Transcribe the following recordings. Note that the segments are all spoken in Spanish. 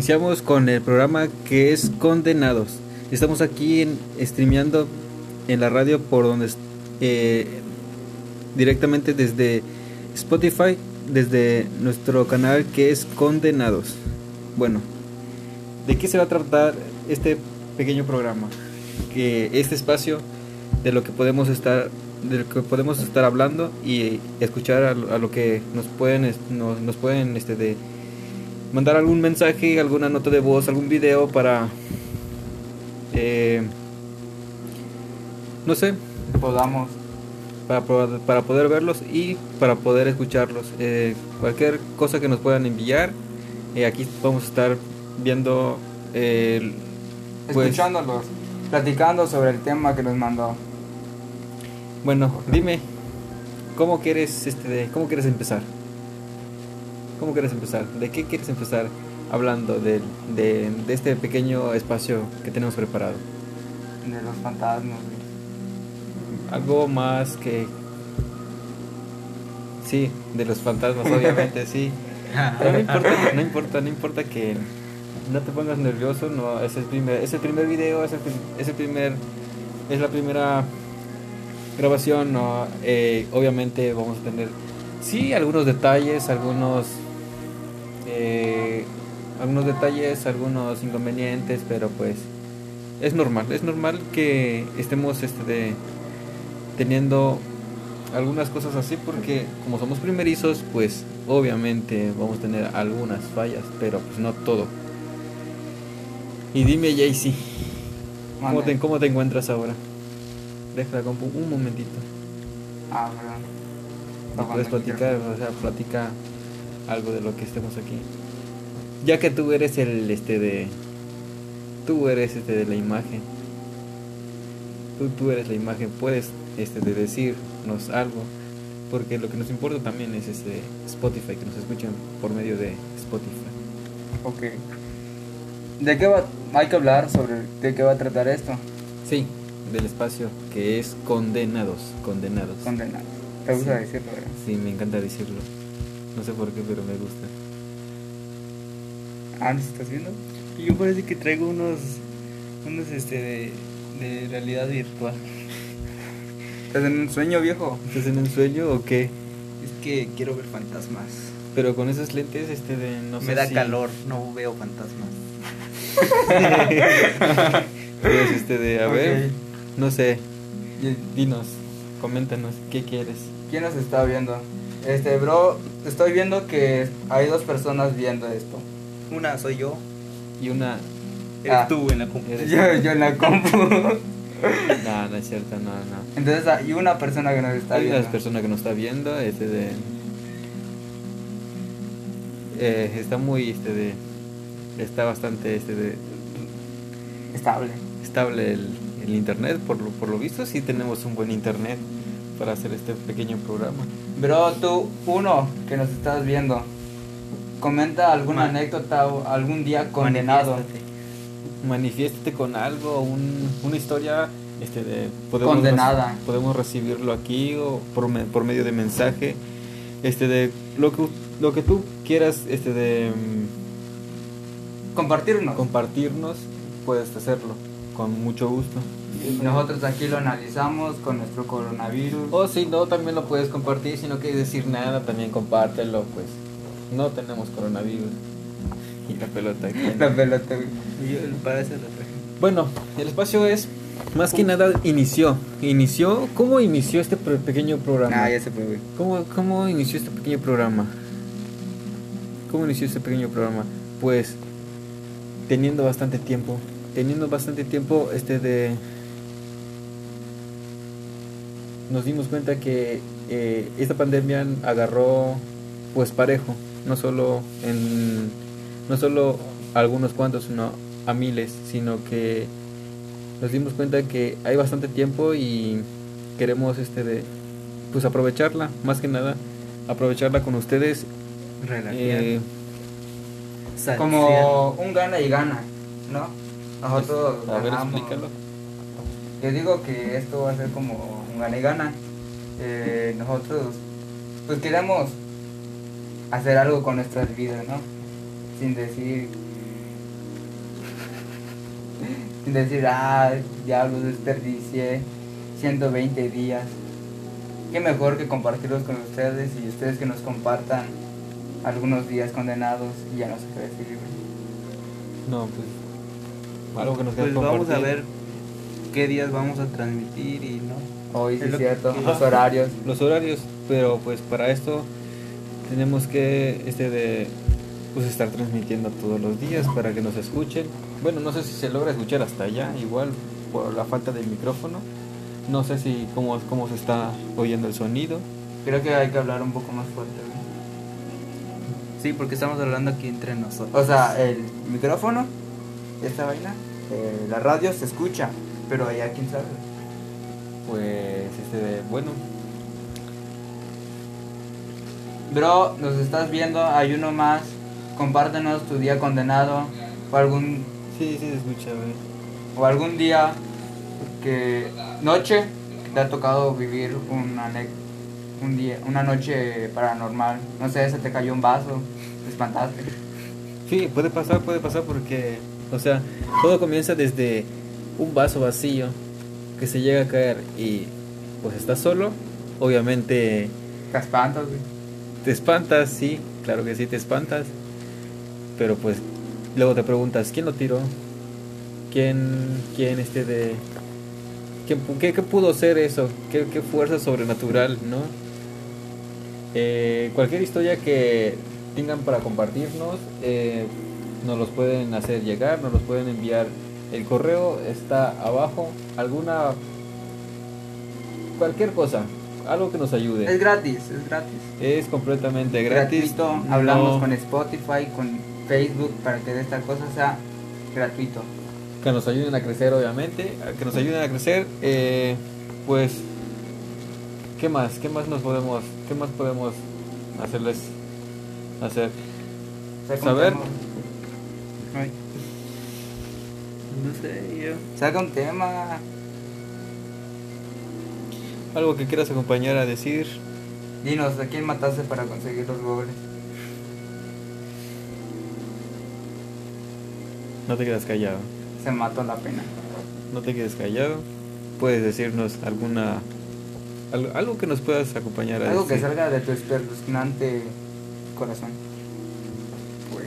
iniciamos con el programa que es Condenados. Estamos aquí en, streameando en la radio por donde eh, directamente desde Spotify, desde nuestro canal que es Condenados. Bueno, ¿de qué se va a tratar este pequeño programa? Que este espacio de lo que podemos estar de lo que podemos estar hablando y escuchar a, lo que nos pueden nos, nos pueden este de mandar algún mensaje, alguna nota de voz, algún video para, eh, no sé, podamos, para, para poder verlos y para poder escucharlos. Eh, cualquier cosa que nos puedan enviar, eh, aquí vamos a estar viendo, pues, escuchándolos, platicando sobre el tema que nos mandó. Bueno, dime, ¿cómo quieres, este, cómo quieres empezar? ¿Cómo quieres empezar? ¿De qué quieres empezar hablando de, de, este pequeño espacio que tenemos preparado? De los fantasmas. Algo más que... Sí, de los fantasmas, obviamente, sí. no importa, no importa, no importa que no te pongas nervioso, no, es el primer, es el primer video, es el, es el primer, es la primera grabación, no, eh, obviamente vamos a tener, sí, algunos detalles, algunos eh, algunos detalles, algunos inconvenientes, pero pues es normal, es normal que estemos este teniendo algunas cosas así porque como somos primerizos, pues obviamente vamos a tener algunas fallas, pero pues no todo. Y dime Jaycee, ¿cómo te, ¿cómo te encuentras ahora? Deja la compu un momentito. Ah, puedes platicar, o sea, platica algo de lo que estemos aquí. Ya que tú eres el este de tú eres este de la imagen. Tú, tú eres la imagen, puedes este de decirnos algo, porque lo que nos importa también es este Spotify, que nos escuchen por medio de Spotify. Ok. ¿De qué va hay que hablar sobre de qué va a tratar esto? Sí, del espacio que es condenados, condenados. Condenados. ¿Te gusta decirlo? ¿verdad? Sí, me encanta decirlo. No sé por qué, pero me gusta. Ah, ¿nos estás viendo? Yo parece que traigo unos, unos este de, realidad virtual. ¿Estás en un sueño, viejo? ¿Estás en un sueño o qué? Es que quiero ver fantasmas. Pero con esos lentes, este de no Me da calor, no veo fantasmas. pues este de, a ver, no sé, dinos, coméntanos, ¿qué quieres? ¿Quién nos está viendo? Este, bro, estoy viendo que hay dos personas viendo esto. Una soy yo y una eres ah. tú en la compu. Yo, yo en la compu. no, no es cierto, no, no. Entonces hay una persona que nos está hay viendo. Hay una persona que nos está viendo, este de... Eh, está muy, este de... Está bastante, este de... Estable. Estable el, el internet, por lo, por lo visto sí tenemos un buen internet para hacer este pequeño programa. Bro, tú, uno que nos estás viendo, comenta alguna anécdota o algún día condenado. Manifiéstate con algo, una historia este de, podemos condenada. podemos recibirlo aquí o por, por, medio de mensaje. Este de lo que, lo que tú quieras este de compartirnos. Compartirnos, puedes hacerlo con mucho gusto. Nosotros aquí lo analizamos con nuestro coronavirus. O si no, también lo puedes compartir. Si no quieres decir nada, también compártelo. Pues no tenemos coronavirus. Y la pelota. La pelota, Bueno, el espacio es. Más que nada inició. Inició. ¿Cómo inició este pequeño programa? Ah, ya se fue, ¿Cómo, ¿Cómo inició este pequeño programa? ¿Cómo inició este pequeño programa? Pues teniendo bastante tiempo. Teniendo bastante tiempo este de nos dimos cuenta que eh, esta pandemia agarró pues parejo, no solo en no solo a algunos cuantos, sino a miles, sino que nos dimos cuenta que hay bastante tiempo y queremos este de pues aprovecharla, más que nada aprovecharla con ustedes. Eh, como un gana y gana, ¿no? Nosotros a ver, explícalo. Yo digo que esto va a ser como gana y gana. Eh, nosotros pues queremos hacer algo con nuestras vidas, ¿no? sin decir sin decir, ah, diablos, desperdicié 120 días. Qué mejor que compartirlos con ustedes y ustedes que nos compartan algunos días condenados y ya no se puede decir libre. No, pues. Algo que nos Pues vamos a ver qué días vamos a transmitir y no. Hoy sí Es cierto, los horarios. los horarios, pero pues para esto tenemos que este de pues estar transmitiendo todos los días para que nos escuchen. Bueno, no sé si se logra escuchar hasta allá, igual por la falta del micrófono. No sé si cómo, cómo se está oyendo el sonido. Creo que hay que hablar un poco más fuerte. güey. Sí, porque estamos hablando aquí entre nosotros. O sea, el micrófono, esta vaina, eh, la radio se escucha, pero allá quién sabe. Pues este de, bueno, Bro, nos estás viendo, hay uno más. Compártenos tu día condenado o algún sí, sí se escucha, güey. o algún día que noche que te ha tocado vivir una un día, una noche paranormal. No sé, se te cayó un vaso, te espantaste. Sí, puede pasar, puede pasar porque, o sea, todo comienza desde un vaso vacío que se llega a caer y pues estás solo, obviamente Te espantas, güey. te espantas, sí, claro que sí te espantas, pero pues luego te preguntas, ¿quién lo tiró? ¿Quién, quién este de... ¿Quién pu- ¿Qué, qué pudo ser eso? ¿Qué, qué fuerza sobrenatural, no? Eh, cualquier historia que tengan para compartirnos, eh, nos los pueden hacer llegar, nos los pueden enviar. El correo está abajo. Alguna... Cualquier cosa, algo que nos ayude. Es gratis, es gratis. Es completamente gratis. Gratuito. Hablamos con Spotify, con Facebook para que esta cosa sea gratuito. que nos ayuden a crecer, obviamente. Que nos ayuden a crecer. eh, pues, ¿qué más? ¿Qué más nos podemos, qué más podemos hacerles hacer? Saber. No sé, yo. Saca un tema. Algo que quieras acompañar a decir. Dinos, ¿a quién mataste para conseguir los goles? No te quedas callado. Se mató la pena. No te quedes callado. Puedes decirnos alguna algo, algo que nos puedas acompañar a Algo que salga de tu espeluznante corazón. Pues.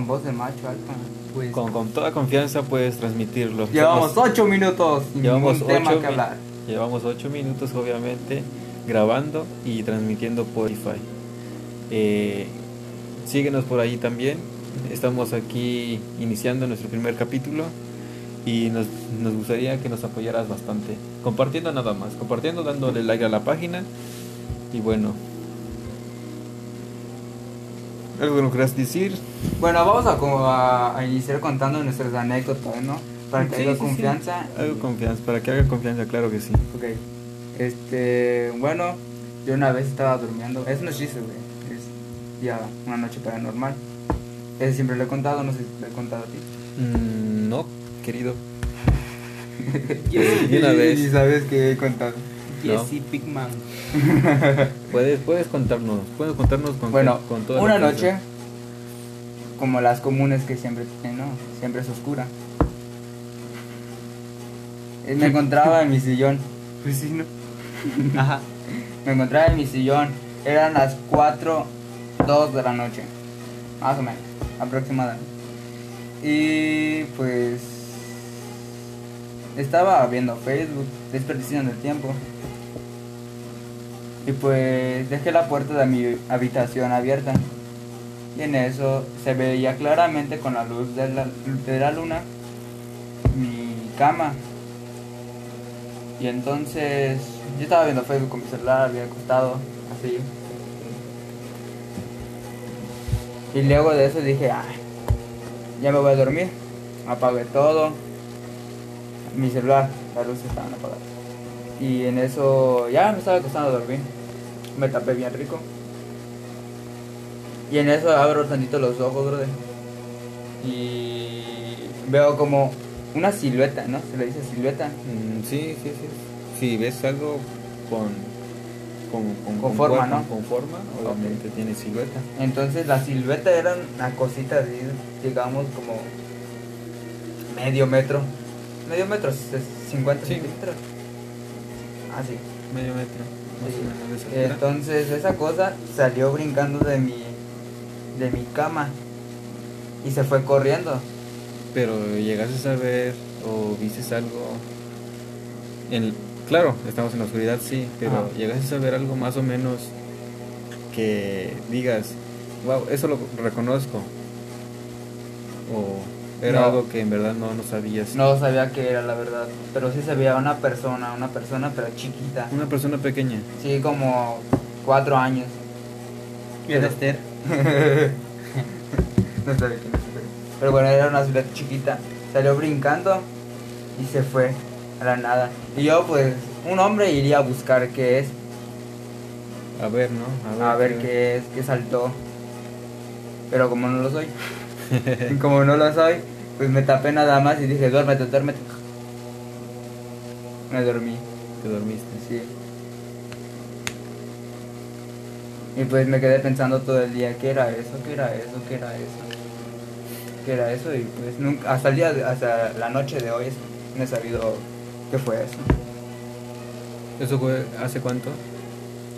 Con voz de macho alfa. Pues. Con, con toda confianza puedes transmitirlo. Llevamos Somos- 8 minutos Llevamos ocho que mi- hablar. Llevamos 8 minutos, obviamente, grabando y transmitiendo por Spotify. Eh, síguenos por ahí también. Estamos aquí iniciando nuestro primer capítulo y nos, nos gustaría que nos apoyaras bastante. Compartiendo nada más, compartiendo, dándole like a la página. Y bueno, algo que nos quieras decir. Bueno, vamos a, como a, a iniciar contando nuestras anécdotas, ¿no? Para que Sí, haya sí, sí. confianza. Algo confianza, para que haga confianza, claro que sí. Ok. Este, bueno, yo una vez estaba durmiendo. Es no chiste, güey. Es ya una noche paranormal. Ese siempre lo he contado, no sé si te lo he contado a ti. Mm, no, querido. De una vez. Y sabes que he contado. Jesse Pigman. Puedes, puedes contarnos, puedes contarnos con, Bueno, con toda una la noche, como las comunes que siempre tienen, ¿no? Siempre es oscura. Eh, Me encontraba en mi sillón. Pues sí, ¿no? Ajá. Me encontraba en mi sillón. Eran las 4, 2 de la noche. Más o menos, aproximadamente. Y pues estaba viendo Facebook, desperdiciando el tiempo. Y pues dejé la puerta de mi habitación abierta. Y en eso se veía claramente con la luz de la, de la luna mi cama. Y entonces yo estaba viendo Facebook con mi celular, había acostado así. Y luego de eso dije, ay, ya me voy a dormir. Apagué todo. Mi celular, las luces estaban apagadas. Y en eso ya me estaba acostando a dormir. Me tapé bien rico. Y en eso abro tantito los ojos, brother. Y veo como una silueta, ¿no? Se le dice silueta. Mm, sí, sí, sí. Si ves algo con con, con, Con forma, cuerpo, ¿no? Con forma, obviamente tiene silueta. Entonces la silueta era una cosita así, digamos como medio metro. Medio metro, 50 Sí. centímetros. Medio metro. Más Sí. o menos de esa altura. Entonces esa cosa salió brincando de mi, de mi cama y se fue corriendo. Pero llegaste a ver o viste algo. En, claro, estamos en la oscuridad, sí, pero Ajá. llegaste a ver algo más o menos que digas, wow, eso lo reconozco. O era No. algo que en verdad no, no sabías. No sabía qué era la verdad, pero sí se veía una persona, una persona pero chiquita. Una persona pequeña. Sí, como cuatro años. ¿Quién es Esther? no sabía quién es. Pero bueno, era una silueta chiquita. Salió brincando y se fue a la nada. Y yo, pues, un hombre iría a buscar qué es, A ver, ¿no? a ver qué es, qué saltó. Pero como no lo soy, y como no lo soy, pues me tapé nada más y dije, duérmete, duérmete. Me dormí, Te dormiste. sí. Y pues me quedé pensando todo el día, ¿qué era eso? ¿Qué era eso? ¿Qué era eso? ¿Qué era eso? Y pues nunca, hasta el día, hasta la noche de hoy no he sabido qué fue eso. ¿Eso fue hace cuánto?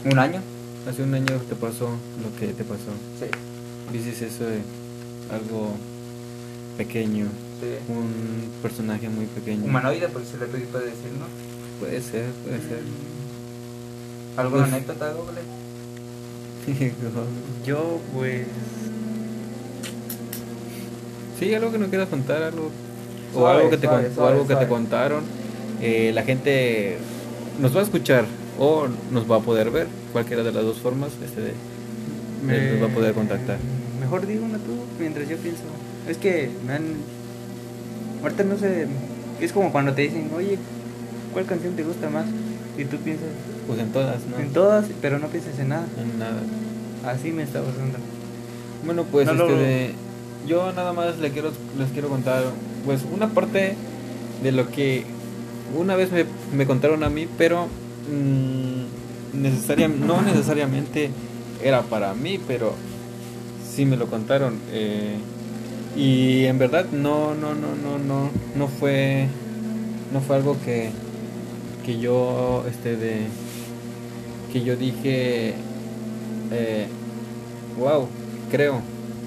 ¿Un año? Hace un año te pasó lo que te pasó. Sí, Viste eso de algo pequeño, sí. un personaje muy pequeño. Humanoide, pues se le puede puede decir, ¿no? Puede ser, puede ser. ¿Alguna Pues- anécdota, Google? Yo, pues. sí, algo que no quieras contar, algo o Suave, algo que te suave, con- o algo que te contaron. Eh, la gente nos va a escuchar o nos va a poder ver, cualquiera de las dos formas, este de- Él nos va a poder contactar. Mejor digo una tú, mientras yo pienso. Es que me han. Ahorita no sé. Es como cuando te dicen, oye, ¿cuál canción te gusta más? Y tú piensas pues en todas, ¿no? en todas, pero no piensas en nada. En nada. Así me está pasando. Bueno, pues No este lo- de- yo nada más le quiero, les quiero contar pues una parte de lo que una vez me, me contaron a mí, pero mm, necesaria, no necesariamente era para mí, pero sí me lo contaron. eh, y en verdad no, no, no, no, no, no fue, no fue algo que, que yo, este de, que yo dije, eh, wow, creo,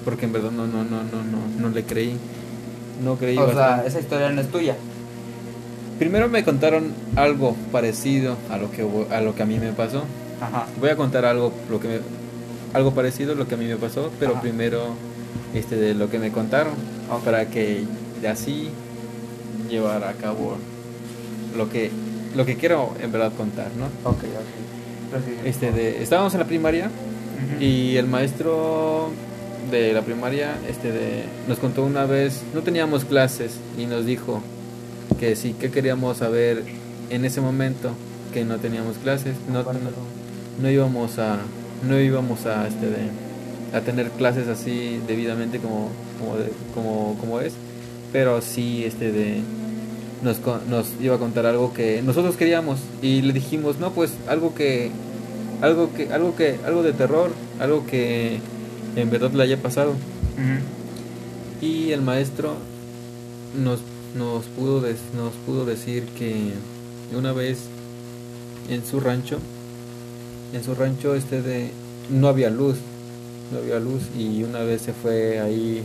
porque en verdad no, no, no, no, no, no le creí, no creí O sea, esa historia no es tuya. Primero me contaron algo parecido a lo que a lo que a mí me pasó. Ajá. Voy a contar algo lo que me- algo parecido a lo que a mí me pasó, pero Ajá. primero este de lo que me contaron para que así llevar a cabo lo que lo que quiero en verdad contar, ¿no? Ok, ok. Este de estábamos en la primaria y el maestro de la primaria este de nos contó una vez, no teníamos clases y nos dijo que sí que queríamos saber en ese momento que no teníamos clases, no, no, no íbamos a no íbamos a este de a tener clases así debidamente como como de- como, como es pero sí este de nos, nos iba a contar algo que nosotros queríamos y le dijimos no pues algo que algo que algo que algo de terror algo que en verdad le haya pasado y el maestro nos, nos, pudo des- nos pudo decir que una vez en su rancho, en su rancho este de no había luz, no había luz y una vez se fue ahí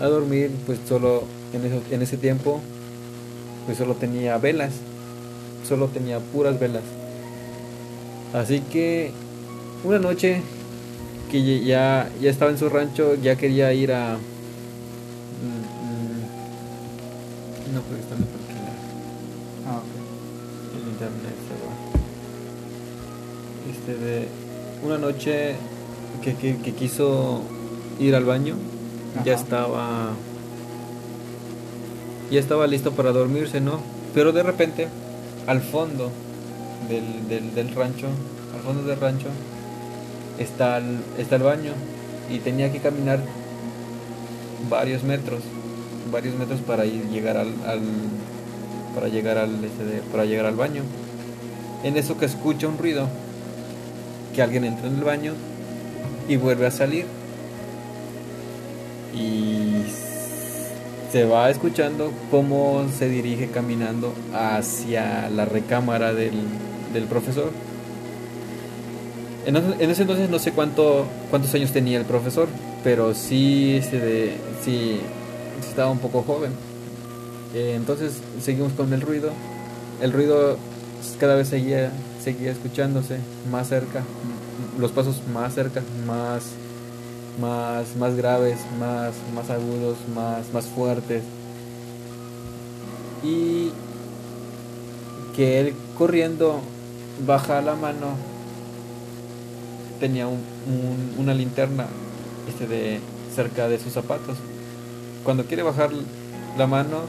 a dormir, pues solo en, eso- en ese tiempo pues solo tenía velas, solo tenía puras velas. Así que una noche que ya, ya estaba en su rancho, ya quería ir a... mm, mm, No, porque está en porque la- Ah, ok. el internet se va. Este de... Una noche que, que, que quiso ir al baño, ya Ajá. estaba... Ya estaba listo para dormirse, ¿no? Pero de repente, al fondo del, del, del rancho, al fondo del rancho, está el, está el baño y tenía que caminar varios metros varios metros para ir llegar al, al- para llegar al este de- para llegar al baño en eso que escucha un ruido que alguien entra en el baño y vuelve a salir. Y se va escuchando cómo se dirige caminando hacia la recámara del, del profesor. En, ese entonces no sé cuánto, cuántos años tenía el profesor, pero sí, este de, sí estaba un poco joven. Eh, entonces seguimos con el ruido. El ruido cada vez seguía, seguía escuchándose más cerca, los pasos más cerca, más, más, más graves, más, más agudos, más, más fuertes. Y que él corriendo baja la mano tenía un, una linterna este de cerca de sus zapatos cuando quiere bajar la mano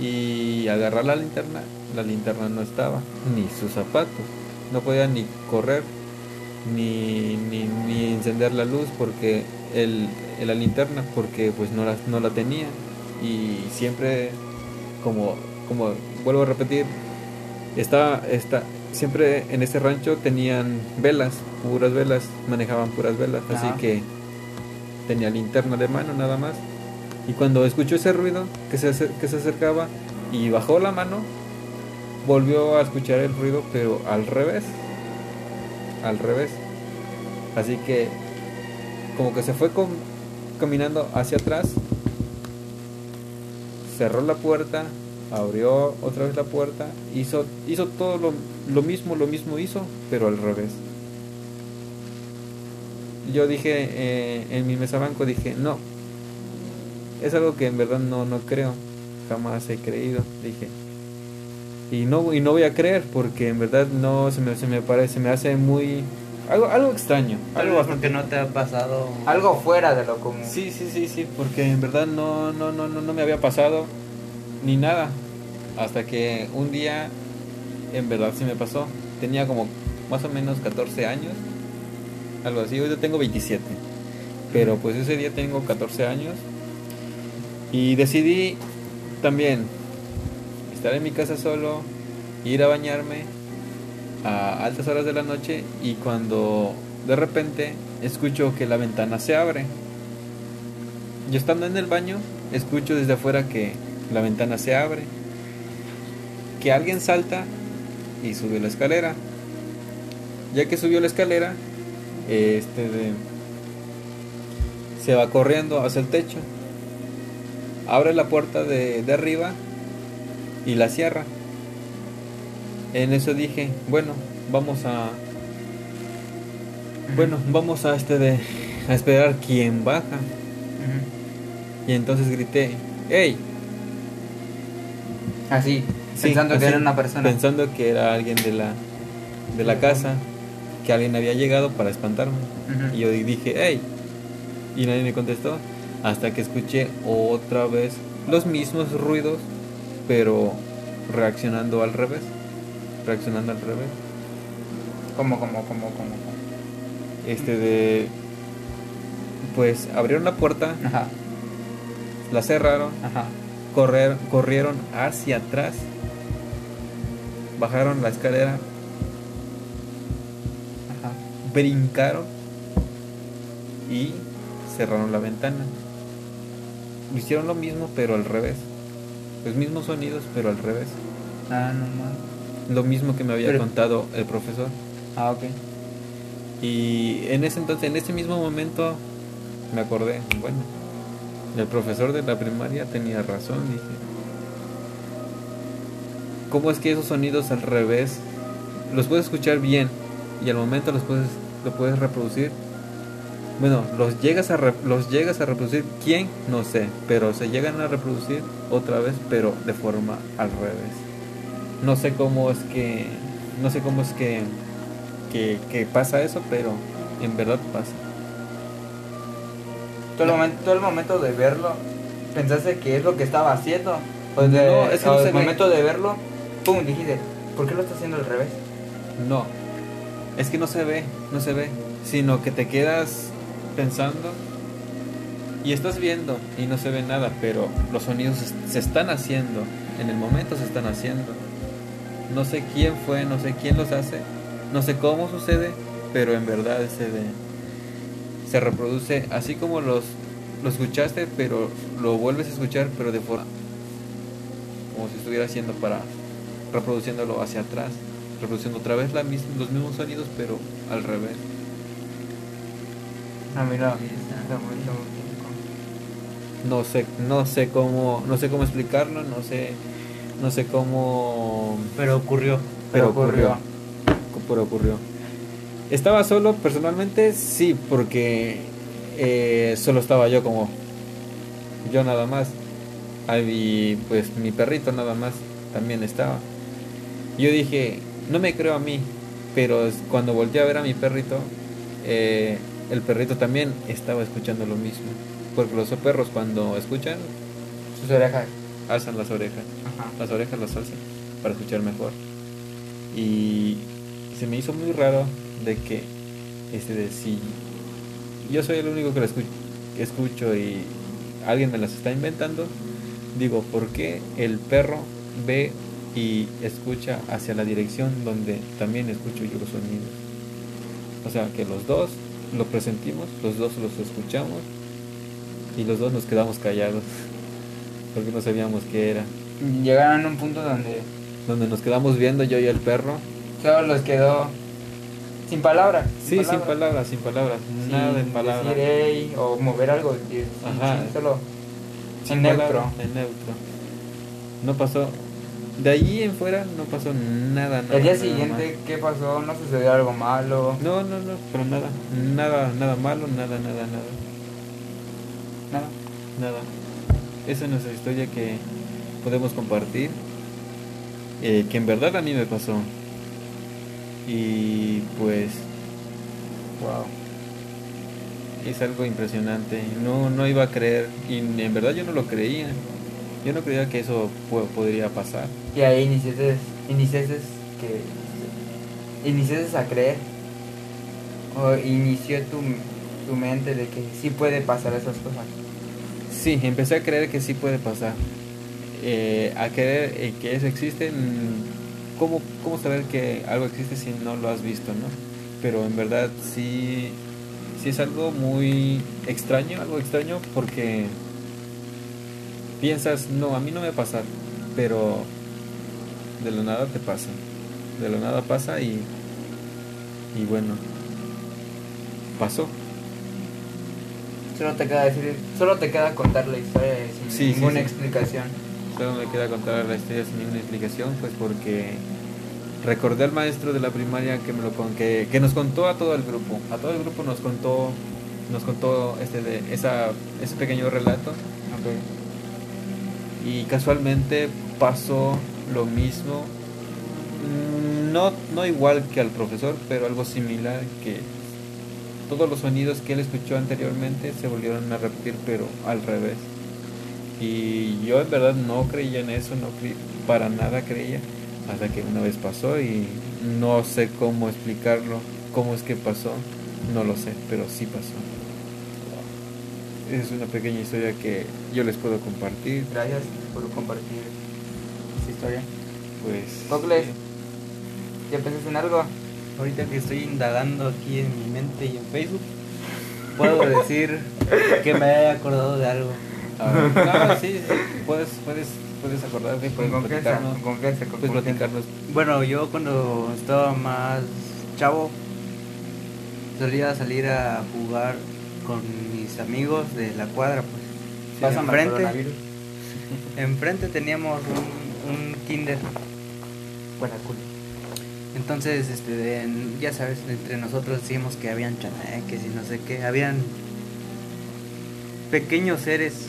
y agarrar la linterna, la linterna no estaba, ni sus zapatos. No podía ni correr, ni, ni, encender la luz porque el, la linterna, porque pues no la, no la tenía. Y siempre, como, como vuelvo a repetir, está, está, siempre en este rancho tenían velas, puras velas, manejaban puras velas, así que tenía linterna de mano nada más y cuando escuchó ese ruido que se, que se acercaba y bajó la mano, volvió a escuchar el ruido, pero al revés. Al revés. Así que como que se fue caminando hacia atrás, cerró la puerta, abrió otra vez la puerta, hizo, hizo todo lo, lo mismo, lo mismo hizo, pero al revés. Yo dije eh, en mi mesa banco, dije, no, es algo que en verdad no, no creo, jamás he creído, dije. Y no, y no voy a creer porque en verdad no se me, se me parece, me hace muy... Algo, algo extraño. Algo porque no te ha pasado... Algo fuera de lo común. Sí, sí, sí, sí, porque en verdad no, no, no, no, no me había pasado ni nada. Hasta que un día en verdad sí me pasó. Tenía como más o menos 14 años. Algo así. Hoy yo tengo 27. Pero pues ese día tengo 14 años y decidí también estar en mi casa solo, ir a bañarme a altas horas de la noche y cuando de repente escucho que la ventana se abre. Yo estando en el baño, escucho desde afuera que la ventana se abre, que alguien salta y sube la escalera. Ya que subió la escalera, este se va corriendo hacia el techo abre la puerta de, arriba y la cierra. En eso dije, bueno, vamos a bueno, vamos a este de a esperar quién baja. Y entonces grité, ¡Ey! Así, pensando que era una persona. Pensando que era alguien de la de la casa, que alguien había llegado para espantarme. Y yo dije, ¡Ey! Y nadie me contestó hasta que escuché otra vez los mismos ruidos, pero reaccionando al revés. Reaccionando al revés. ¿Cómo, cómo, cómo, cómo? Este de. Pues abrieron la puerta, Ajá. la cerraron, Ajá. Correr, corrieron hacia atrás, bajaron la escalera, Ajá. brincaron y cerraron la ventana hicieron lo mismo, pero al revés. Los mismos sonidos, pero al revés. Ah, no Lo mismo que me había contado el profesor. Ah, ok. Y en ese entonces, en ese mismo momento, me acordé, bueno, el profesor de la primaria tenía razón, dije. ¿Cómo es que esos sonidos al revés los puedes escuchar bien y al momento los puedes, lo puedes reproducir bueno, los llegas a los llegas a reproducir, ¿quién? No sé, pero se llegan a reproducir otra vez, pero de forma al revés. No sé cómo es que no sé cómo es que que, pasa eso, pero en verdad pasa. Todo el, momento, todo el momento de verlo, pensaste que es lo que estaba haciendo. O no, es que no el momento de verlo, pum, dijiste, ¿por qué lo está haciendo al revés? No, es que no se ve, no se ve, sino que te quedas pensando y estás viendo y no se ve nada, pero los sonidos se están haciendo, en el momento se están haciendo. No sé quién fue, no sé quién los hace, no sé cómo sucede, pero en verdad se, se reproduce así como los lo escuchaste, pero lo vuelves a escuchar, pero de forma como si estuviera haciendo para reproduciéndolo hacia atrás, reproduciendo otra vez la los mismos sonidos, pero al revés. Ah, mira, no sé, no sé cómo, no sé cómo explicarlo, no sé, no sé cómo. Pero ocurrió. Pero, ocurrió. Pero ocurrió. Estaba solo, personalmente, sí, porque eh, solo estaba yo como yo nada más. Y pues mi perrito nada más también estaba. Yo dije, no me creo a mí, pero cuando volteé a ver a mi perrito, eh, el perrito también estaba escuchando lo mismo. Porque los perros cuando escuchan, sus orejas alzan las orejas. Las orejas las alzan para escuchar mejor. Y se me hizo muy raro de que este de si yo soy el único que lo escucho, que escucho y alguien me las está inventando, digo, ¿por qué el perro ve y escucha hacia la dirección donde también escucho yo los sonidos? O sea, que los dos lo presentimos, los dos los escuchamos y los dos nos quedamos callados porque no sabíamos qué era. Llegaron a un punto donde... Donde nos quedamos viendo yo y el perro. Solo los quedó sin palabras. Sí, sin palabras, sin palabras. nada de palabras. o mover algo. Ajá. solo en neutro. En neutro. No pasó. De allí en fuera no pasó nada. nada el día siguiente, ¿qué pasó? ¿No sucedió algo malo? No, no, no, pero nada. Nada, nada malo, nada, nada, nada. Nada. Nada. Esa es nuestra historia que podemos compartir. Eh, que en verdad a mí me pasó. Y pues, wow. Es algo impresionante. No, no iba a creer. Y en verdad yo no lo creía. Yo no creía que eso podría pasar. Y ahí iniciaste, iniciaste que iniciaste a creer. O inició tu, tu mente de que sí puede pasar esas cosas. Sí, empecé a creer que sí puede pasar. Eh, a creer que eso existe. ¿Cómo, ¿Cómo saber que algo existe si no lo has visto, no? Pero en verdad sí, sí es algo muy extraño, algo extraño porque piensas, no, a mí no me va a pasar, pero de la nada te pasa. De la nada pasa y, y bueno, pasó. Solo te queda decir, solo te queda contar la historia sin ninguna explicación. Solo me queda contar la historia sin ninguna explicación, pues porque recordé al maestro de la primaria que me lo que, que nos contó a todo el grupo, a todo el grupo nos contó nos contó este de esa ese pequeño relato. Y casualmente pasó lo mismo no, no igual que al profesor, pero algo similar que todos los sonidos que él escuchó anteriormente se volvieron a repetir, pero al revés. Y yo en verdad no creía en eso, no para nada creía, hasta que una vez pasó y no sé cómo explicarlo, cómo es que pasó, no lo sé, pero sí pasó. Es una pequeña historia que yo les puedo compartir. Gracias por compartir historia. Pues. Cocles, ¿ya pensas en algo? ahorita que estoy indagando aquí en mi mente y en Facebook, puedo decir que me haya acordado de algo. no, sí, sí, puedes, puedes, puedes acordarte, puedes platicarnos, puedes platicarnos. Bueno, yo cuando estaba más chavo, solía salir a jugar con mis amigos de la cuadra, pues. Sí, enfrente, enfrente teníamos un, un kinder. Cool. Entonces, este, ya sabes, entre nosotros decimos que habían chaneques y no sé qué, habían pequeños seres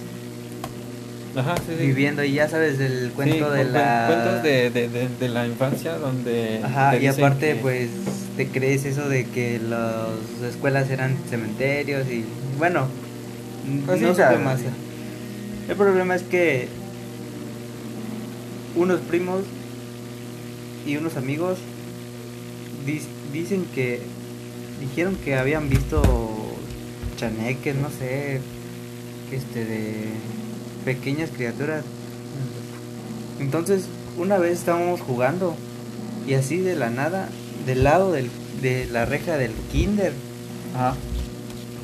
viviendo y ya sabes del cuento de la cuentos de, de, de, la infancia donde Ajá, y aparte pues te crees eso de que las escuelas eran cementerios y bueno pues no sé más el problema es que unos primos y unos amigos dicen que dijeron que habían visto chaneques, no sé, este de pequeñas criaturas. Entonces, una vez estábamos jugando y así de la nada, del lado del, de la reja del kinder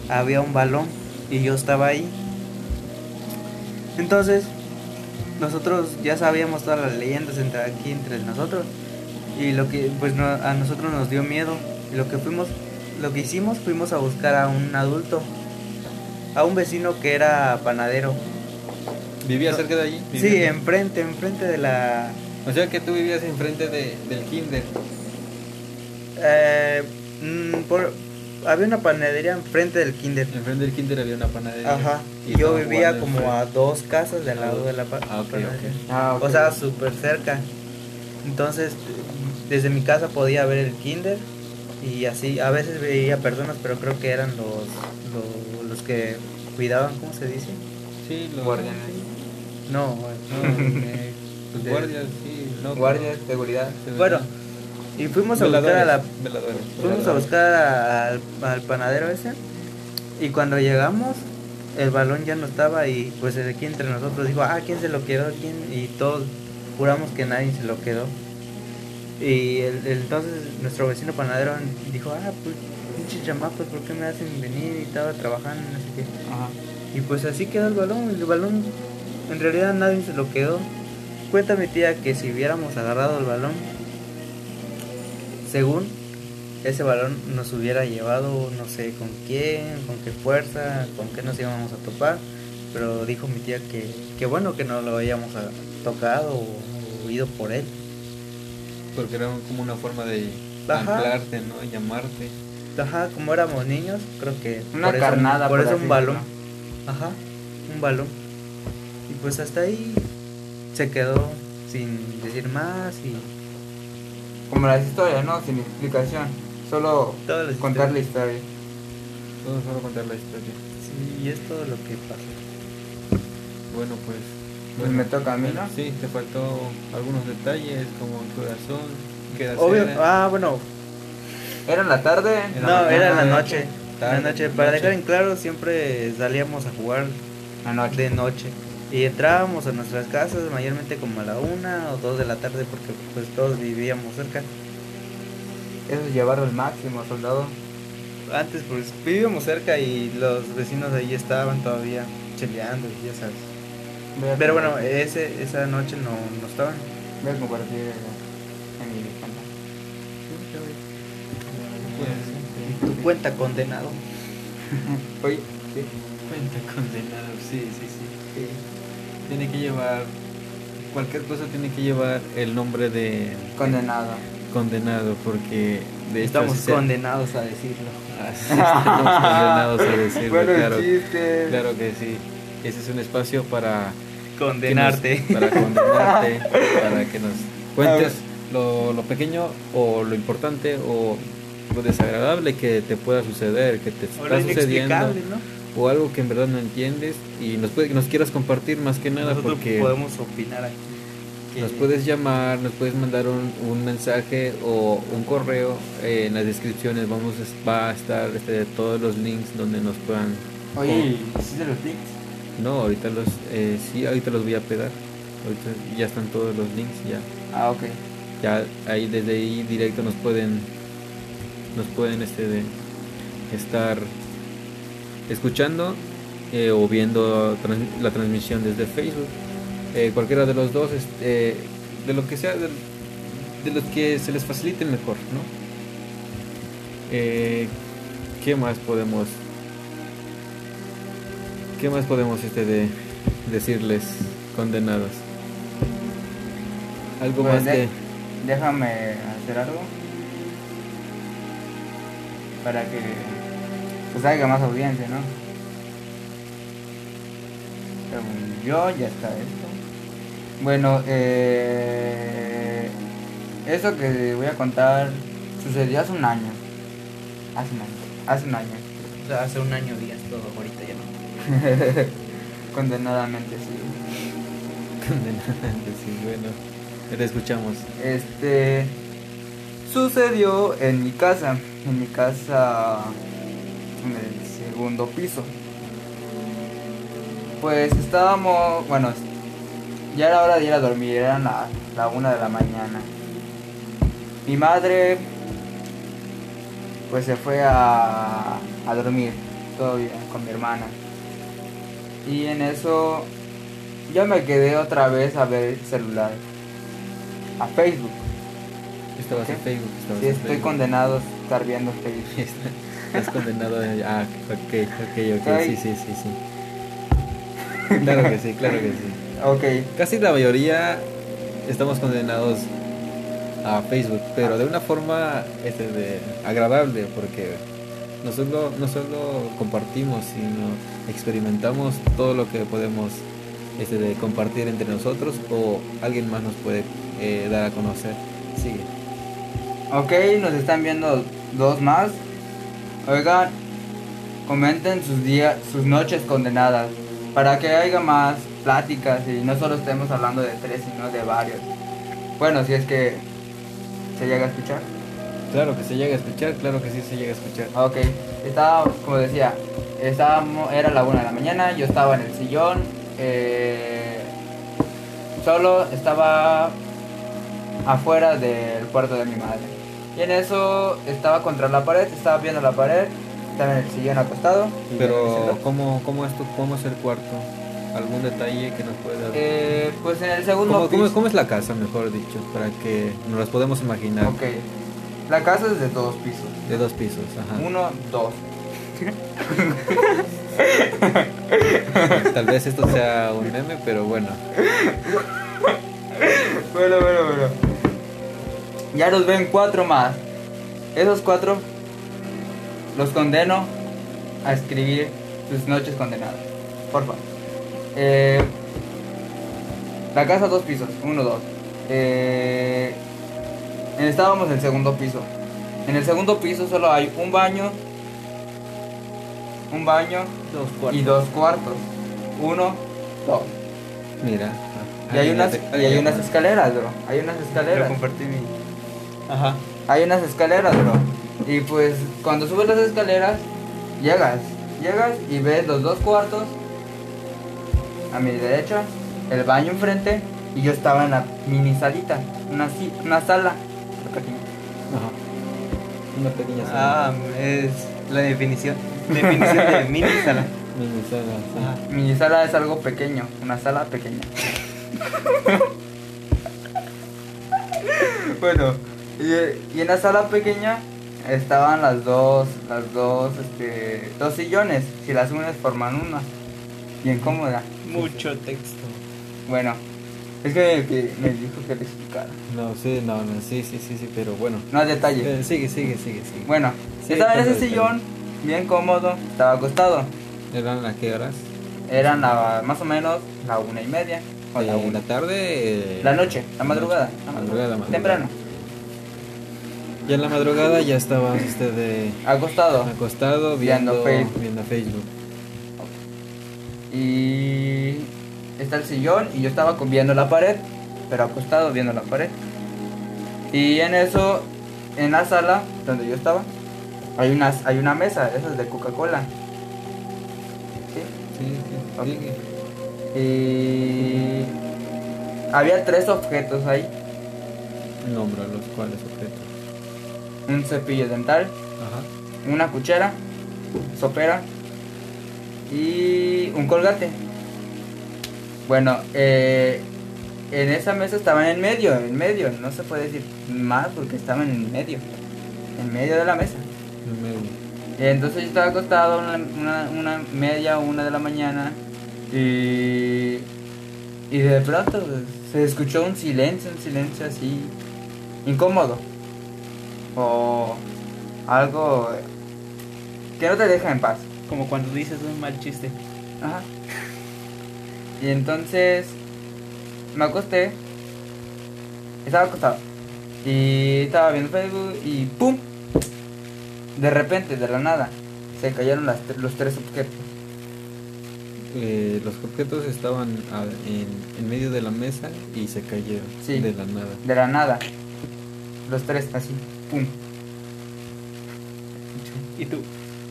había un balón y yo estaba ahí. Entonces, nosotros ya sabíamos todas las leyendas entre aquí entre nosotros y lo que pues a nosotros nos dio miedo. Y lo que fuimos lo que hicimos fuimos a buscar a un adulto a un vecino que era panadero. Vivía cerca de allí sí enfrente enfrente de la o sea que tú vivías enfrente de, del kinder. Eh, mm, por, había una panadería enfrente del kinder. Enfrente del kinder había una panadería. Ajá. Y yo vivía como a dos casas del lado de la ah, panadería. Ah, o sea, súper cerca. Entonces, desde mi casa podía ver el kinder y así, a veces veía personas, pero creo que eran los, los, que cuidaban, ¿cómo se dice? Sí, los guardianes. No, no eh, los guardias, sí. No, guardias, seguridad. Bueno, y fuimos a buscar a la. Fuimos a buscar al, al panadero ese. Y cuando llegamos, el balón ya no estaba y pues aquí entre nosotros dijo, ah, ¿quién se lo quedó? ¿Quién? Y todos juramos que nadie se lo quedó. Y el, entonces nuestro vecino panadero dijo, ah, pues pinches chamacos, ¿por qué me hacen venir? Y estaba trabajando, no sé qué. Y pues así quedó el balón. El balón, en realidad nadie se lo quedó. Cuenta mi tía que si hubiéramos agarrado el balón, según ese balón nos hubiera llevado no sé con quién, con qué fuerza, con qué nos íbamos a topar, pero dijo mi tía que, que bueno que no lo habíamos tocado o, oído por él. Porque era como una forma de anclarte, ¿no? llamarte. Ajá, como éramos niños, creo que... Una carnada. por, eso un balón. Ajá, un balón. Y pues hasta ahí se quedó sin decir más y como las historias, ¿no? Sin explicación. Solo contar la historia. Solo, solo contar la historia. Sí, y es todo lo que pasa. Bueno, pues. pues me toca a mí, ¿no? Sí, te faltó algunos detalles como el corazón. ¿Qué Obvio, ah, bueno. ¿Era en la tarde? no, era en la noche. la noche. Para dejar en claro, siempre salíamos a jugar de noche. Y entrábamos a nuestras casas mayormente como a la una o dos de la tarde porque pues todos vivíamos cerca. Eso es llevarlo al máximo, soldado. Antes pues vivíamos cerca y los vecinos de ahí estaban todavía cheleando, ya sabes. Pero bueno, ese, esa noche no, no estaban. Voy a compartir en mi cuenta. tu cuenta condenado. Oye, ¿sí? Cuenta condenado, sí, sí, sí tiene que llevar, cualquier cosa tiene que llevar el nombre de... Condenado. Condenado, porque de estamos condenados a decirlo. estamos condenados a decirlo, claro, claro que sí. Ese es un espacio para condenarte. para condenarte, para que nos cuentes lo, lo, pequeño o lo importante o lo desagradable que te pueda suceder, que te está sucediendo. ¿no? O algo que en verdad no entiendes y nos, puede, nos quieras compartir más que nada Nosotros porque podemos opinar aquí. Nos puedes llamar, nos puedes mandar un, un mensaje o un correo eh, en las descripciones. Vamos va a estar este, todos los links donde nos puedan. Oye, ¿sí de los links? No, ahorita los eh, sí, ahorita los voy a pegar. Ahorita ya están todos los links ya. Ah, ok. Ya ahí desde ahí directo nos pueden nos pueden este de estar escuchando eh, o viendo la transmisión desde Facebook. Eh, cualquiera de los dos, este, de lo que sea, de, de, los que se les facilite mejor, ¿no? Eh, ¿Qué más podemos, qué más podemos este de decirles condenados? Algo pues más que déjame hacer algo para que pues haya más audiencia, ¿no? Según yo, ya está esto. Bueno, eh, eso que voy a contar sucedió hace un año. Hace un año. Hace un año. O sea, hace un año días todo, ahorita ya no. Condenadamente, sí. Condenadamente, sí, bueno. Te escuchamos. Este. Sucedió en mi casa. En mi casa en el segundo piso. Pues estábamos, bueno, ya era hora de ir a dormir, eran la, la una de la mañana. Mi madre pues se fue a, a dormir, todo bien, con mi hermana. Y en eso yo me quedé otra vez a ver el celular, a Facebook. Estabas ¿Qué? en Facebook. estabas Sí, en estoy Facebook. condenado a estar viendo Facebook. Estás condenado a... Ah, ok, ok, ok, Ay. sí, sí, sí, sí. Claro que sí, claro que sí. Ok, Casi la mayoría estamos condenados a Facebook, pero de una forma este, de, agradable, porque no solo, no solo compartimos, sino experimentamos todo lo que podemos este, de compartir entre nosotros o alguien más nos puede eh, dar a conocer. Sigue. ok, nos están viendo dos más. Oigan, comenten sus días, sus noches condenadas, para que haya más pláticas y no solo estemos hablando de tres, sino de varios. Bueno, si es que se llega a escuchar. Claro que se llega a escuchar, claro que sí se llega a escuchar. Ok, estaba, como decía, estábamos, era la una de la mañana, yo estaba en el sillón, eh, solo estaba afuera del cuarto de mi madre. Y en eso estaba contra la pared, estaba viendo la pared, estaba en el sillón acostado. Pero. ¿cómo, cómo, es tu, ¿cómo es el cuarto? ¿Algún detalle que nos pueda dar? Eh, pues en el segundo ¿Cómo, cómo, piso. cómo es la casa, mejor dicho, para que nos las podemos imaginar? Ok, la casa es de dos pisos. De dos pisos, ajá. Uno, dos. Tal vez esto sea un meme, pero bueno. Bueno, bueno, bueno. Ya nos ven cuatro más. Esos cuatro los condeno a escribir sus noches condenadas. Por favor. Eh, la casa dos pisos, uno, dos. Eh, estábamos en el segundo piso. En el segundo piso solo hay un baño, un baño Dos y dos cuartos. Uno, dos. Mira. Y hay unas, y hay unas escaleras, bro. Hay unas escaleras. compartí mi. Ajá. Hay unas escaleras, bro. Y pues cuando subes las escaleras, llegas. Llegas y ves los dos cuartos. A mi derecha, el baño enfrente. Y yo estaba en la mini salita. Una, si- una sala. pequeña. Ajá. Una pequeña sala. Ah, es la definición. Definición de mini sala. Mini sala, sí. Ajá. Mini sala es algo pequeño. Una sala pequeña. bueno, y, y en la sala pequeña estaban las dos, las dos, este, dos sillones. Si las unes forman una. Bien cómoda. Mucho texto. Bueno, es que, que me dijo que le explicara. No, sí, no, no, sí, sí, sí, sí, pero bueno. No detalle. Eh, sigue, sigue, sigue, sigue. Bueno, Sí, estaba en ese detalle. sillón, bien cómodo, estaba acostado. ¿Eran a qué horas? Eran la- más o menos la una y media. O la Eh, una. la tarde. eh, La noche, la madrugada. La Madrugada, madrugada. Temprano. Ya en la madrugada ya estaba usted de Acostado. acostado Viendo viendo, Facebook. Y está el sillón y yo estaba viendo la pared, pero acostado viendo la pared. Y en eso, en la sala donde yo estaba, hay una, hay una mesa, esa es de Coca-Cola. ¿Sí? Sí, sí. Y había tres objetos ahí. Nombra los cuales objetos. Un cepillo dental, Ajá. una cuchara, sopera y un colgate. Bueno, eh, en esa mesa estaban en medio, en medio, no se puede decir más porque estaban en medio, en medio de la mesa. En medio. Entonces yo estaba acostado una, una, una media o una de la mañana y, y de pronto se escuchó un silencio, un silencio así incómodo o algo que no te deja en paz. Como cuando dices un mal chiste. Ajá. Y entonces me acosté, estaba acostado y estaba viendo Facebook y ¡pum! De repente, de la nada, se cayeron las, los tres objetos. Eh, los objetos estaban a- en, en medio de la mesa y se cayeron Sí. de la nada. De la nada. Los tres, así. ¡Pum! Y tú.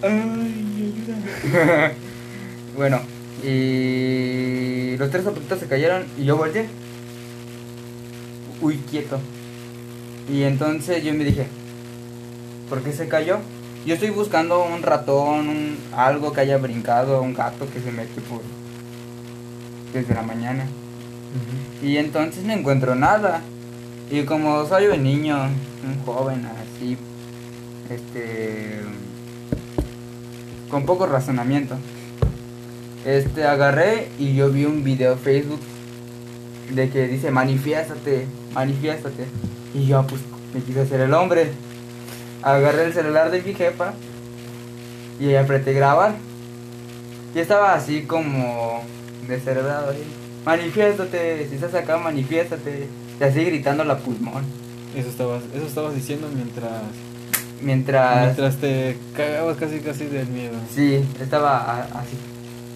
Ay, ayuda. bueno, y los tres objetos se cayeron y yo volteé. Uy, quieto. Y entonces yo me dije, ¿por qué se cayó? yo estoy buscando un ratón, un, algo que haya brincado, un gato que se mete por desde la mañana. Y entonces no encuentro nada. Y como soy un niño, un joven así, este, con poco razonamiento, este, agarré y yo vi un video Facebook de que dice manifiéstate, manifiéstate. Y yo pues me quise hacer el hombre. Agarré el celular de mi jefa y apreté grabar. Y estaba así como descerebrado ahí. Manifiéstate, si estás acá, manifiéstate. Y así gritando la pulmón. Eso estabas, eso estabas diciendo mientras. Mientras. Mientras te cagabas casi casi del miedo. Sí, estaba así.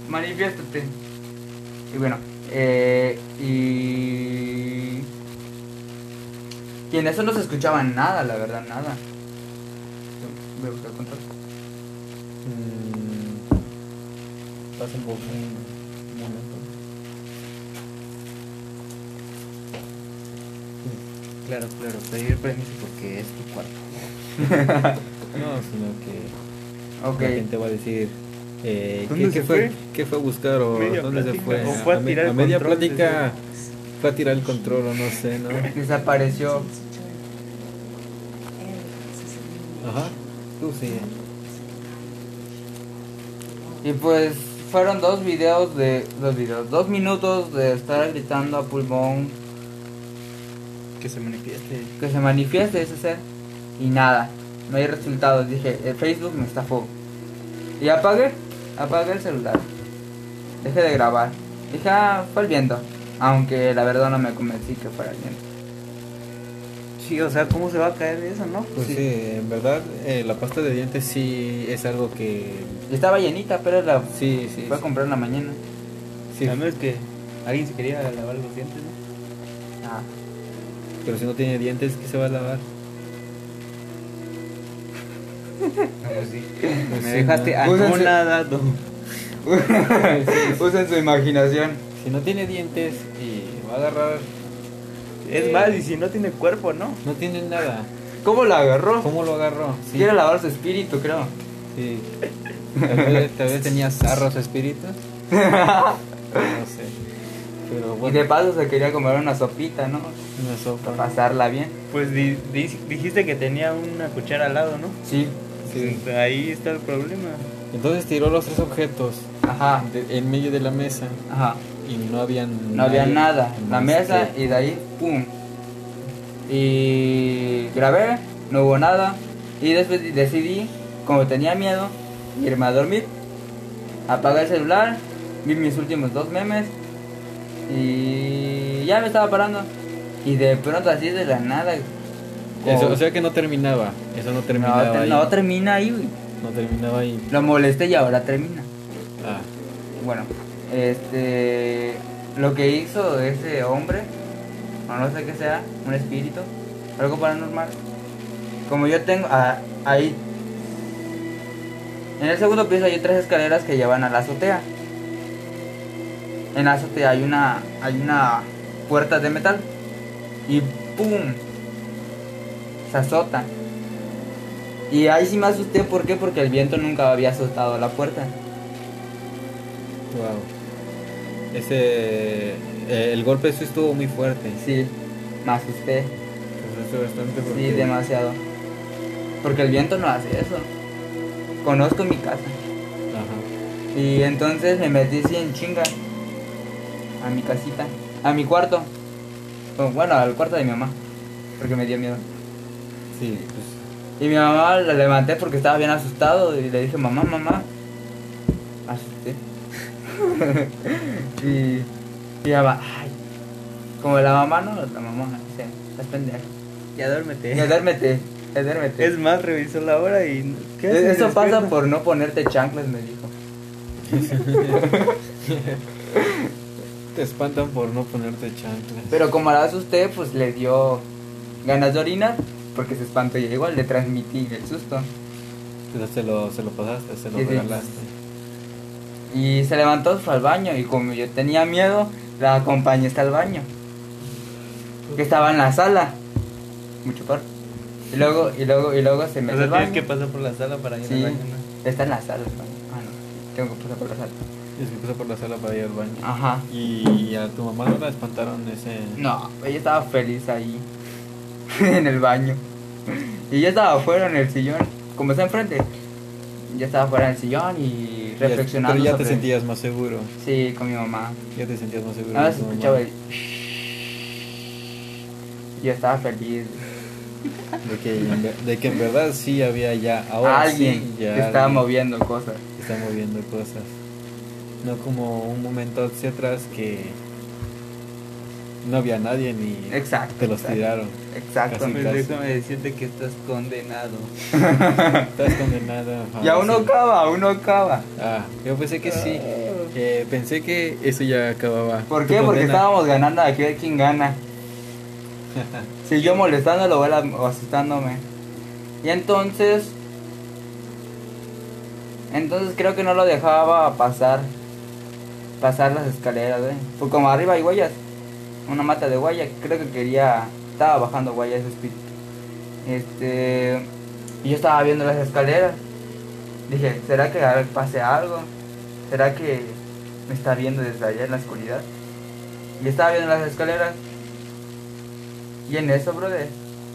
Manifiéstate. Y bueno, eh, y. Y en eso no se escuchaba nada, la verdad, nada. Voy a buscar control. Mm, pasa un poco un momento. Claro, claro, pedir permiso porque es tu cuarto. no, sino que okay. la gente va a decir eh, ¿qué, ¿qué fue? ¿Qué fue a buscar o media dónde plática, se fue? o fue a tirar el media control plática fue a tirar el control o no sé, ¿no? Desapareció. Ajá, tú sí. Y pues fueron dos videos de. Dos videos, dos minutos de estar gritando a pulmón Que se manifieste. que se manifieste ese ser. Y nada, no hay resultados. Dije, el Facebook me estafó. Y apagué, apagué el celular. Dejé de grabar. Dije, ah, fue el viento. Aunque la verdad no me convencí que fuera el viento. Sí, o sea, ¿cómo se va a caer eso, no? Pues sí, en verdad eh, la pasta de dientes sí es algo que... Estaba llenita, pero la Sí, sí. fue a comprar en la mañana. Sí, A menos que alguien se quería lavar los dientes, ¿no? Ah. Pero si no tiene dientes, ¿qué se va a lavar? pues sí. Pues Me sí, dejaste ¿no? Anonadado. Usen su imaginación. Si no tiene dientes y va a agarrar... Es eh, más, y si no tiene cuerpo, ¿no? No tiene nada. ¿Cómo la agarró? ¿Cómo lo agarró? Sí. Quiere lavar su espíritu, creo. Sí. Tal vez, tal vez tenía zarros espíritus. Y de paso se quería comer una sopita, ¿no? una sopa. Para pasarla bien. Pues di- di- dijiste que tenía una cuchara al lado, ¿no? Sí. Sí. Pues Ahí está el problema. Entonces tiró los tres objetos Ajá. de- en medio de la mesa Ajá. y no habían No había nada. La mesa que- y de ahí, pum. Y grabé, no hubo nada. Y después decidí, como tenía miedo, irme a dormir. Apagué el celular, vi mis últimos dos memes. Y ya me estaba parando. Y de pronto así de la nada. Eso, o sea que no terminaba. Eso no terminaba no, te- ahí. no termina ahí, güey. No terminaba ahí. Lo molesté y ahora termina. Ah, Bueno, este. Lo que hizo ese hombre, o no sé qué sea, un espíritu, algo paranormal. Como yo tengo. ah, ahí. En el segundo piso hay tres escaleras que llevan a la azotea. En la azotea hay una. Hay una puerta de metal. Y ¡pum! Se azota. Y ahí sí me asusté, ¿por qué? Porque el viento nunca había azotado la puerta. wow. Ese. eh, el golpe sí estuvo muy fuerte. Sí, me asusté. Pues eso bastante Sí, porque- demasiado. Porque el viento no hace eso. Conozco mi casa. Ajá. Y entonces me metí así en chinga. A mi casita. A mi cuarto. O, Bueno, al cuarto de mi mamá. Porque me dio miedo. Sí, pues. Y mi mamá la levanté porque estaba bien asustado. Y le dije, mamá, mamá. Asusté. y, y ella va, ay. Como la mamá, no, la mamá. Dice, estás pendeja. Ya duérmete. Ya duérmete. Ya duérmete. Es más, revisó la hora y. ¿qué? Eso pasa por no ponerte chanclas, me dijo. Te espantan por no ponerte chanclas. Pero como la asusté, pues le dio ganas de orinar, porque se espantó y igual le transmití el susto. Pero se lo, se lo pasaste, se lo Sí, sí. regalaste. Y se levantó, fue al baño, y como yo tenía miedo, la acompañé hasta el baño. Que estaba en la sala. Mucho peor. Y luego, y luego, y luego se me o sea, tienes que pasar por la sala para ir Sí. al baño, ¿no? Está en la sala. el baño. Ah, no. Tengo que pasar por la sala. Que pasó por la sala para ir al baño. Ajá. Y a tu mamá no la espantaron ese. No, ella estaba feliz ahí. en el baño. Y yo estaba afuera en el sillón. Como está enfrente. Yo estaba afuera en el sillón y Ya- reflexionando. Pero ya te sentías más seguro. Sí, con mi mamá. Ya te sentías más seguro. Nada se escuchaba el. Yo estaba feliz. De que, de que en verdad sí había ya. Ahora Alguien sí, ya que estaba alguien moviendo cosas. está moviendo cosas. No como un momento hacia atrás que no había nadie ni Exacto. te los exacto, tiraron. Exacto. Déjame decirte que estás condenado. Estás condenado. Y aún no sí. acaba, aún no acaba. Ah, yo pensé que sí. Pensé que eso ya acababa. ¿Por qué? Porque estábamos ganando aquí a ver quién gana. Si yo molestándolo o asustándome. Y entonces. Entonces creo que no lo dejaba pasar. Pasar las escaleras, ¿eh? Porque como arriba hay huellas. Una mata de huella. Creo que quería. Estaba bajando huellas ese espíritu. Este. Y yo estaba viendo las escaleras. Dije, ¿será que ahora pase algo? ¿Será que me está viendo desde allá en la oscuridad? Y estaba viendo las escaleras. Y en eso, brother,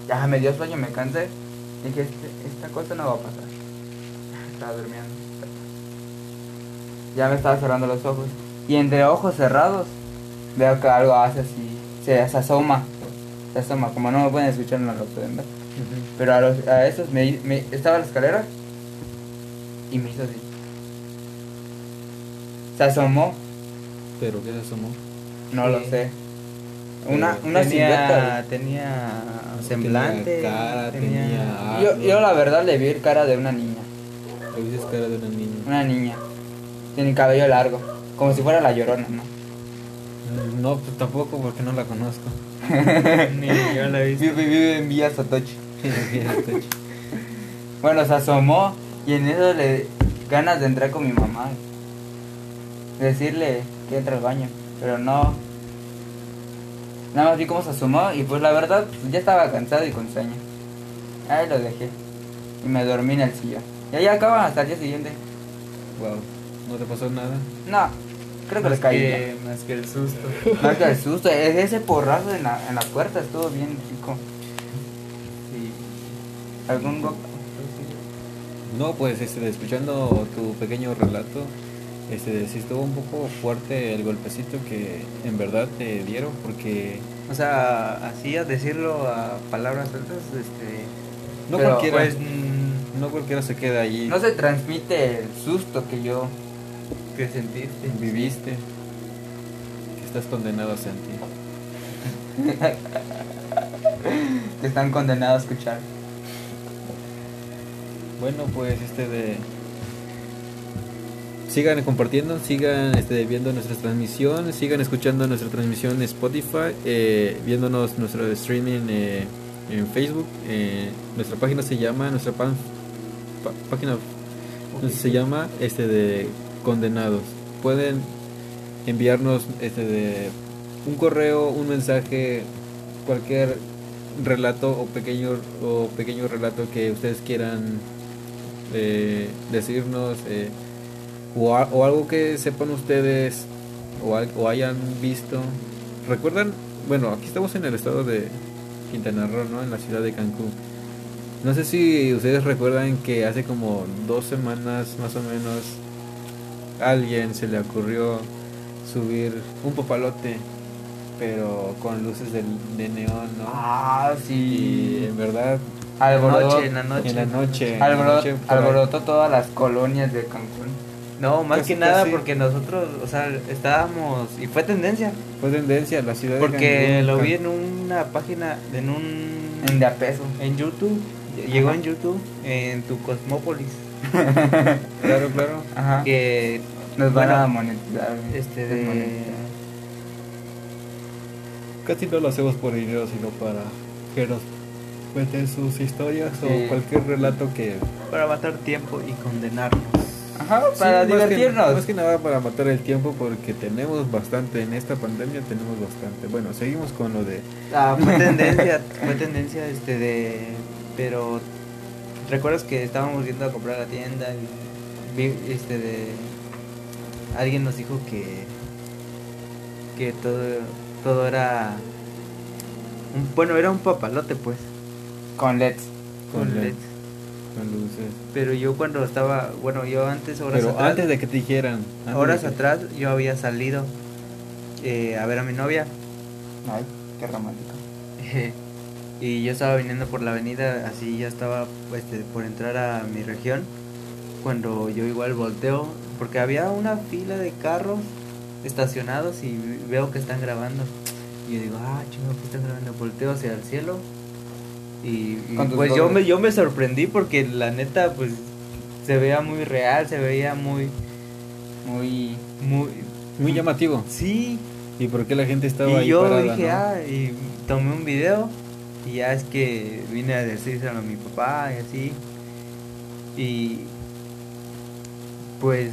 ya me dio sueño, me cansé. Dije, este- esta cosa no va a pasar. Estaba durmiendo. Ya me estaba cerrando los ojos. Y entre ojos cerrados, veo que algo hace así. Se, se asoma. Se asoma. Como no me pueden escuchar, no lo pueden ver. Ujú. Pero a, los, a esos me, me- estaba en la escalera y me hizo así. Se asomó, Pero ¿qué se asomó? no Sí. lo sé. Una, Pero una silueta. tenía, tenía semblante. Tenía cara, tenía- Yo, yo la verdad le vi cara de una niña. A veces cara de una niña. Una niña. Tiene cabello largo. Como si fuera la llorona, ¿no? No, pues tampoco porque no la conozco. Ni yo la he visto. Vive, vive en Villa Sotochi. Bueno, se asomó y en eso le ganas de entrar con mi mamá. Decirle que entre al baño, pero no. Nada más vi cómo se asomó y pues la verdad pues, ya estaba cansado y con sueño. Ahí lo dejé. Y me dormí en el sillón. Y ahí acaba hasta el día siguiente. Wow. ¿No te pasó nada? No, creo que le Más caí. que, más que el susto. Más que el susto, ese porrazo en la, en la puerta estuvo bien rico. Sí. ¿Algún go- No, pues este, escuchando tu pequeño relato, este, sí estuvo un poco fuerte el golpecito que en verdad te dieron porque O sea, así a decirlo a palabras sueltas, este. no cualquiera, Pues, mm, no cualquiera se queda allí. No se transmite el susto que yo que sentiste. viviste, que estás condenado a sentir. que están condenados a escuchar. Bueno, pues este de sigan compartiendo, sigan este, viendo nuestras transmisiones, sigan escuchando nuestra transmisión en Spotify, eh, viéndonos nuestro streaming eh, en Facebook. eh, nuestra página se llama, nuestra pan- pa- página se llama este de condenados. Pueden enviarnos este de un correo, un mensaje, cualquier relato o pequeño o pequeño relato que ustedes quieran eh, decirnos eh, o, a- o algo que sepan ustedes o, al- o hayan visto. ¿Recuerdan? Bueno, aquí estamos en el estado de Quintana Roo, ¿no? En la ciudad de Cancún. No sé si ustedes recuerdan que hace como dos semanas más o menos alguien se le ocurrió subir un papalote, pero con luces de neón, ¿no? Ah, Y sí. en verdad, Alborotó, Noche, en la noche. en la noche, en la alborotó, noche todas las colonias de Cancún. No, más Casi, que nada casi. porque nosotros, o sea, estábamos. Y fue tendencia. fue tendencia la ciudad de Porque Cancún. lo vi en una página, en un. En de a peso. en YouTube. Llegó en YouTube, en tu Cosmópolis. Claro, claro. Ajá. Que. Nos van bueno, a monetizar. Este de. Casi no lo hacemos por dinero, sino para que nos cuenten sus historias Sí. o cualquier relato que... Para matar tiempo y condenarnos. Ajá, Sí, para más que- divertirnos. más que nada para matar el tiempo porque tenemos bastante, en esta pandemia tenemos bastante. Bueno, seguimos con lo de... Ah, fue tendencia, fue tendencia este de Pero, ¿recuerdas que estábamos yendo a comprar a la tienda? Y este de... Alguien nos dijo que... Que todo, todo era... Un, bueno, era un papalote pues. Con LEDs. Con, LEDs. Con luces. Pero yo cuando estaba, bueno, yo antes, horas Pero atrás, antes de que te dijeran. Horas atrás yo había salido eh, a ver a mi novia. Ay, qué romántico. y yo estaba viniendo por la avenida, así ya estaba pues, por entrar a mi región, cuando yo igual volteo, porque había una fila de carros estacionados y veo que están grabando. Y yo digo, ah, chingo, ¿qué están grabando? Volteo hacia el cielo. Y, pues yo me, yo me sorprendí porque la neta, pues se veía muy real, se veía muy, muy, muy, muy llamativo. Sí. ¿Y por qué la gente estaba y ahí yo dije, ah, y tomé un video y ya es que vine a decírselo a mi papá y así. Y pues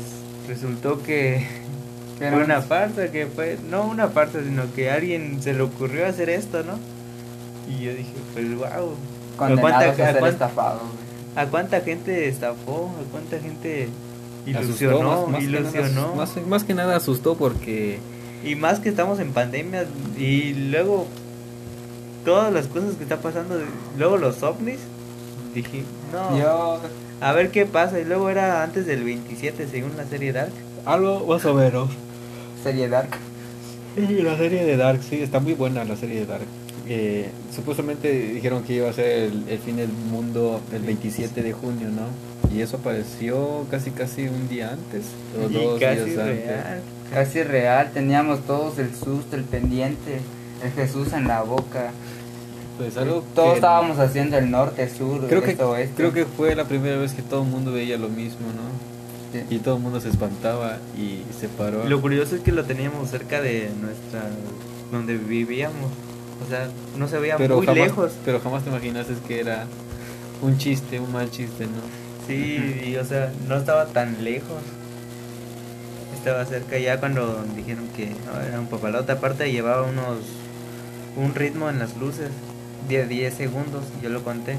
resultó que fue una farsa, que fue, no una farsa, sino que a alguien se le ocurrió hacer esto, ¿no? Y yo dije, pues wow. ¿A cuánta, a, estafado, ¿A cuánta gente estafó? ¿A cuánta gente ilusionó? más, ilusionó. más que nada asustó porque... Y más que estamos en pandemia y luego todas las cosas que está pasando, luego los ovnis, dije, no, a ver qué pasa. Y luego era antes del 27, según la serie Dark. Algo más o menos. Serie Dark. La serie de Dark, sí, está muy buena la serie de Dark. Eh, supuestamente dijeron que iba a ser el, fin del mundo el 27 de junio, ¿no? Y eso apareció casi casi un día antes, o dos casi días real, Casi real, teníamos todos el susto, el pendiente, el Jesús en la boca. Pues algo Todos estábamos haciendo el norte, sur, creo que, Creo que fue la primera vez que todo el mundo veía lo mismo, ¿no? Y todo el mundo se espantaba y se paró. Lo curioso es que lo teníamos cerca de nuestra... donde vivíamos. O sea, no se veía muy lejos. Pero jamás te imaginaste que era un chiste, un mal chiste, ¿no? Sí, y, o sea, no estaba tan lejos. Estaba cerca ya cuando dijeron que era un papalote. Aparte llevaba unos... un ritmo en las luces de 10 segundos, yo lo conté.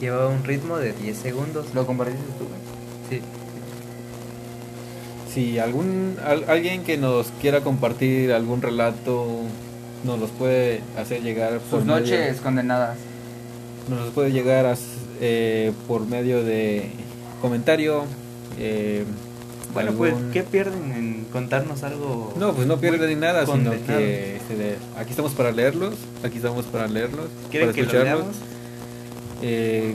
Llevaba un ritmo de 10 segundos. ¿Lo compartiste tú? Sí. Si algún alguien que nos quiera compartir algún relato nos los puede hacer llegar por sus noches condenadas. Nos los puede llegar eh, por medio de comentario. Eh, bueno, pues, ¿qué pierden en contarnos algo? No, pues no pierden nada, sino que este, aquí estamos para leerlos, aquí estamos para leerlos, para escucharlos. Eh,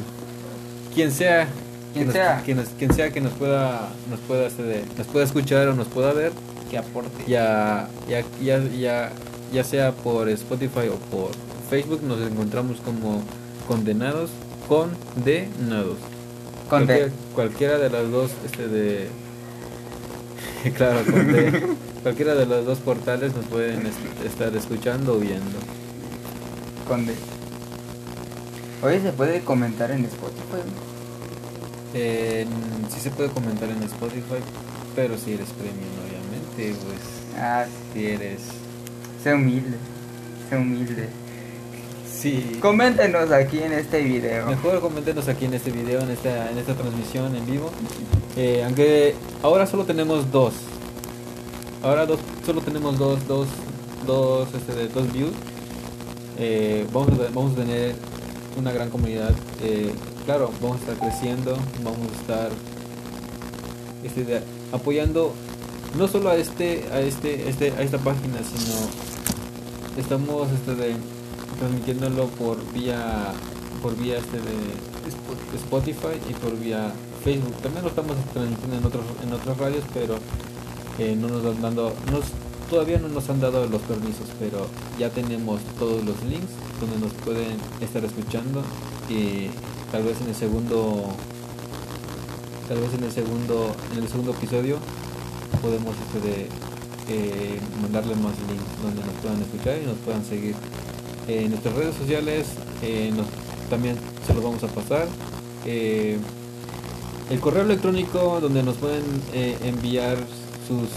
quien sea, quien sea, quien, nos, quien sea que nos pueda, nos pueda, este, nos pueda escuchar o nos pueda ver, que aporte. Ya, ya, ya, ya, ya sea por Spotify o por Facebook, nos encontramos como condenados, condenados. Cualquier, cualquiera de las dos, este de claro, cualquiera de los dos portales nos pueden estar escuchando o viendo. Conde. Oye, ¿se puede comentar en Spotify? Eh, sí se puede comentar en Spotify, pero si eres premium, obviamente, pues. Ah, si eres. Sé humilde, sé humilde. Sí. Coméntenos aquí en este video. Mejor coméntenos aquí en este video, en esta, en esta transmisión en vivo. Eh, aunque ahora solo tenemos dos. Ahora dos, solo tenemos dos, dos, dos, este, dos views. Eh, vamos, a, vamos a tener una gran comunidad. Eh, claro, vamos a estar creciendo, vamos a estar este, apoyando no solo a este, a este, este, a esta página, sino estamos este, de, transmitiéndolo por vía por vía este de Spotify y por vía Facebook. También lo estamos transmitiendo en otros en otras radios, pero eh, no nos han dando nos, todavía no nos han dado los permisos, pero ya tenemos todos los links donde nos pueden estar escuchando y tal vez en el segundo tal vez en el segundo en el segundo episodio podemos este eh, mandarles más links donde nos puedan escuchar y nos puedan seguir en nuestras redes sociales eh, también se los vamos a pasar eh, el correo electrónico donde nos pueden eh, enviar sus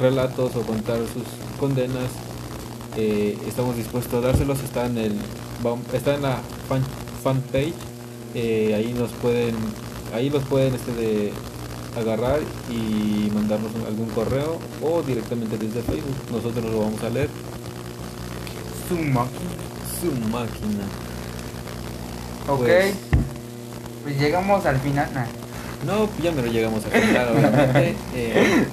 relatos o contar sus condenas estamos dispuestos a dárselos está en el está en la fanpage. Eh, ahí nos pueden, ahí los pueden este agarrar y mandarnos algún correo o directamente desde Facebook. Nosotros lo vamos a leer. Su máquina. Su máquina. Ok. Pues- Pues, llegamos al final. Nah. No, ya me lo llegamos al final, obviamente. Eh,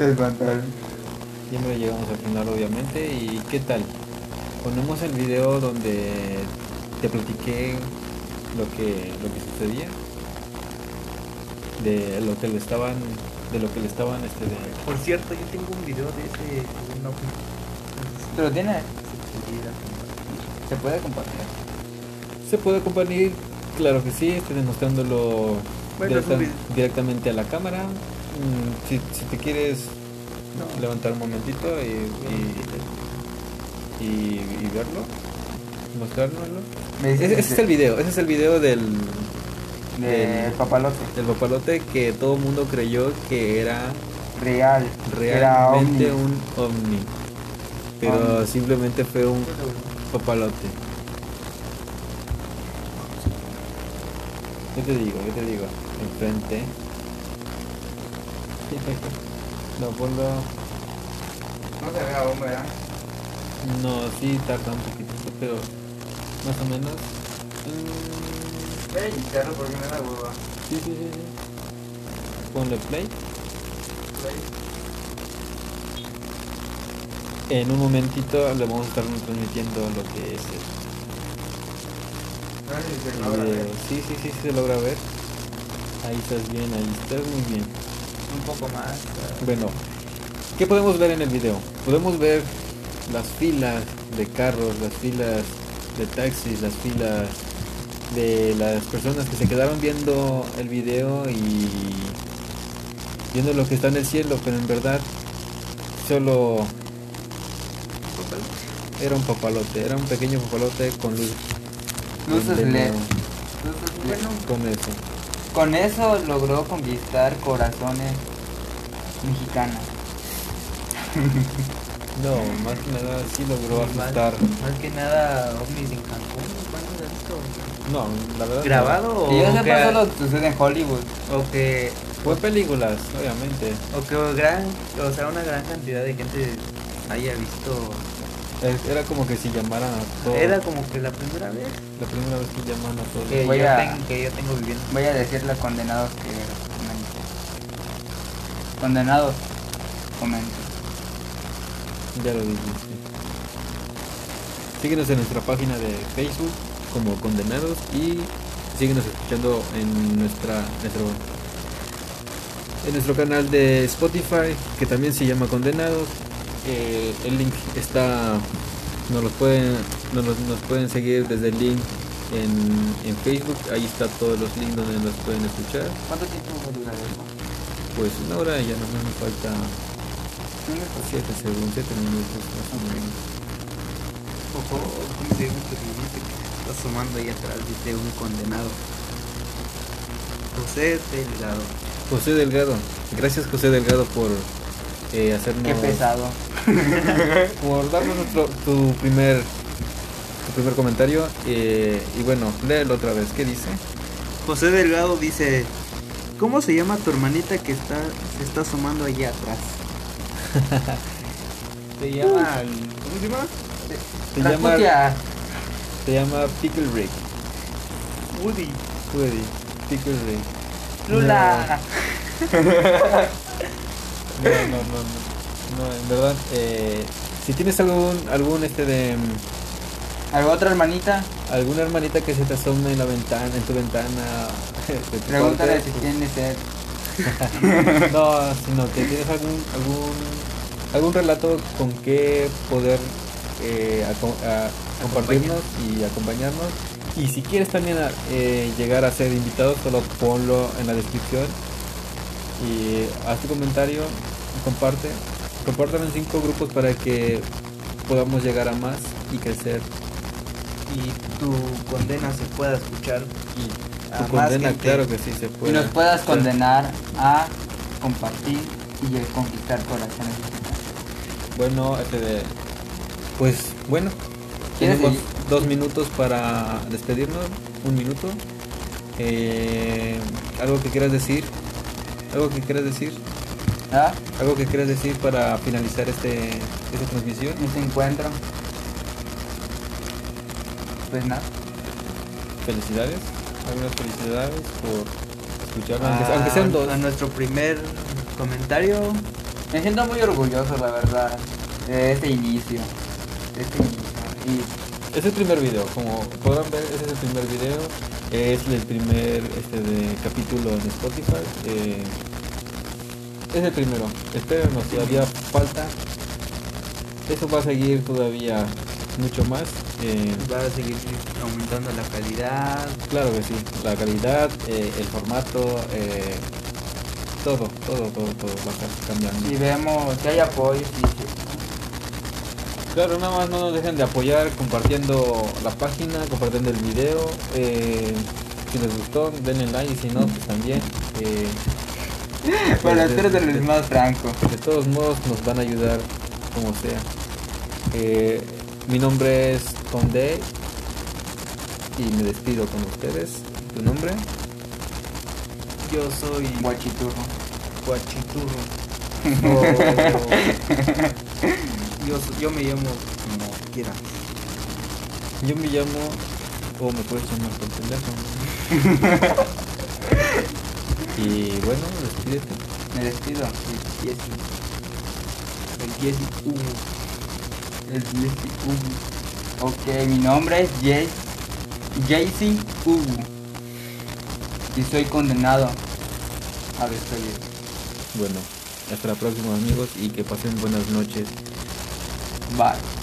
ya me lo llegamos al final, obviamente. ¿Y qué tal? Ponemos el video donde te platiqué lo que, lo que sucedía. De lo que le estaban, de lo que le estaban, este, de... Por cierto, yo tengo un video de ese no, Pero tiene. Se puede compartir. Se puede compartir, claro que sí, estoy demostrándolo Bueno, directa- directamente a la cámara. Mm, si, si te quieres No. levantar un momentito y, y, y- y verlo, mostrárnoslo. Ese, ese es el video, ese es el video del, De del, papalote. del papalote que todo el mundo creyó que era Real. Era realmente ovni. un ovni. Pero Ovni. simplemente fue un papalote. ¿Qué te digo? ¿Qué te digo? Enfrente. No, ponlo. No se ve aún, ¿verdad? No, sí tarda un poquito, pero más o menos. Voy a editarlo porque me da hueva. sí, sí, sí, sí. Ponle play. En un momentito le vamos a estar transmitiendo lo que es el, se el ver. Sí, sí, sí, se logra ver. Ahí estás bien, ahí estás muy bien. Un poco más. ah, Bueno, ¿qué podemos ver en el video? Podemos ver las filas de carros, las filas de taxis, las filas de las personas que se quedaron viendo el video y viendo lo que está en el cielo, pero en verdad solo era un papalote, era un pequeño papalote con luz. Luces de LED. Bueno, Con eso. Con eso logró conquistar corazones mexicanos. No, más que nada sí logró asustar. más que nada ovnis en Cancún. ¿Cuándo has visto? No, la verdad. no. ¿Grabado Que yo o sepa que, solo sucede en Hollywood. o que Fue películas, obviamente. o que gran, o sea, una gran cantidad de gente haya visto. Es- Era como que si llamaran a todos. Era como que la primera vez la primera vez que llaman a todos. que, Voy yo, a- tengo, que yo tengo viviendo. Voy a decirle a condenados que comenten. Condenados, comenten. Ya lo dijiste. Síguenos en nuestra página de Facebook como Condenados y síguenos escuchando en nuestra nuestro en nuestro canal de Spotify que también se llama Condenados. Eh, el link está nos los pueden nos, los- nos pueden seguir desde el link en, en Facebook, ahí está todos los links donde nos pueden escuchar. ¿Cuánto tiempo dura eso? Pues una hora ya nomás nos falta 7 segundos, 7 minutos más o menos. Ojo, ¿cómo se llama que está asomando ahí atrás? Dice un condenado. José Delgado. José Delgado, gracias José Delgado por eh, hacernos Qué pesado. por darnos nuestro, tu primer tu primer comentario eh, y bueno, léelo otra vez, ¿qué dice? José Delgado dice, ¿cómo se llama tu hermanita que está se está asomando allá atrás? Se llama ¿cómo se llama? Se La llama se llama Pickle Rick. Woody. Woody, Pickle Rick. Lula. No, no, no, no, no, en verdad, eh, si tienes algún, algún este de mm, ¿Alguna otra hermanita? alguna hermanita que se te asome en la ventana, en tu ventana, tu Pregúntale si pues, tiene sed. No, sino que tienes algún algún algún relato con que poder eh, aco- a- compartirnos y acompañarnos. Y si quieres también a- eh, llegar a ser invitado, solo ponlo en la descripción y haz tu comentario, y comparte, compártelo en cinco grupos para que podamos llegar a más y crecer. Y tu condena se pueda escuchar. Y A tu más condena, gente. claro que sí se Y puede. nos puedas condenar a compartir y a conquistar corazones. Bueno, este de- pues bueno, ¿Quieres tenemos seguir? dos minutos para despedirnos. un minuto. Eh, ¿Algo que quieras decir? ¿Algo que quieras decir? ¿Ah? ¿Algo que quieras decir para finalizar este, esta transmisión? Este encuentro. Pues nada. Felicidades. Algunas felicidades por escucharnos, aunque, sean dos. A nuestro primer comentario. Me siento muy orgulloso, la verdad, de este inicio. Este inicio. Y... Es el primer video, como podrán ver, ese es el primer video. Es el primer este de capítulo en Spotify. Eh, es el primero. Espérenos, todavía falta. Eso va a seguir todavía mucho más. Eh, va a seguir aumentando la calidad. Claro que sí, la calidad, eh, el formato, eh, todo, todo, todo, todo va a estar cambiando. Y vemos que hay apoyo, Claro, nada más no nos dejen de apoyar compartiendo la página, compartiendo el video. si les gustó, denle like y si no, pues también. bueno, espero de los más franco. De todos modos nos van a ayudar como sea. Eh, mi nombre es Conde y me despido con ustedes. ¿Tu nombre? Yo soy Guachiturro. Guachiturro. yo, yo me llamo como quiera. Yo me llamo o me puedes llamar por teléfono. y bueno, despídete. Me despido. El Jesse. El Jesse Hugo el Jesse Ok, mi nombre es Jesse, Jesse Ubu. Y soy condenado a despedir. Bueno, hasta la próxima amigos y que pasen buenas noches. Bye.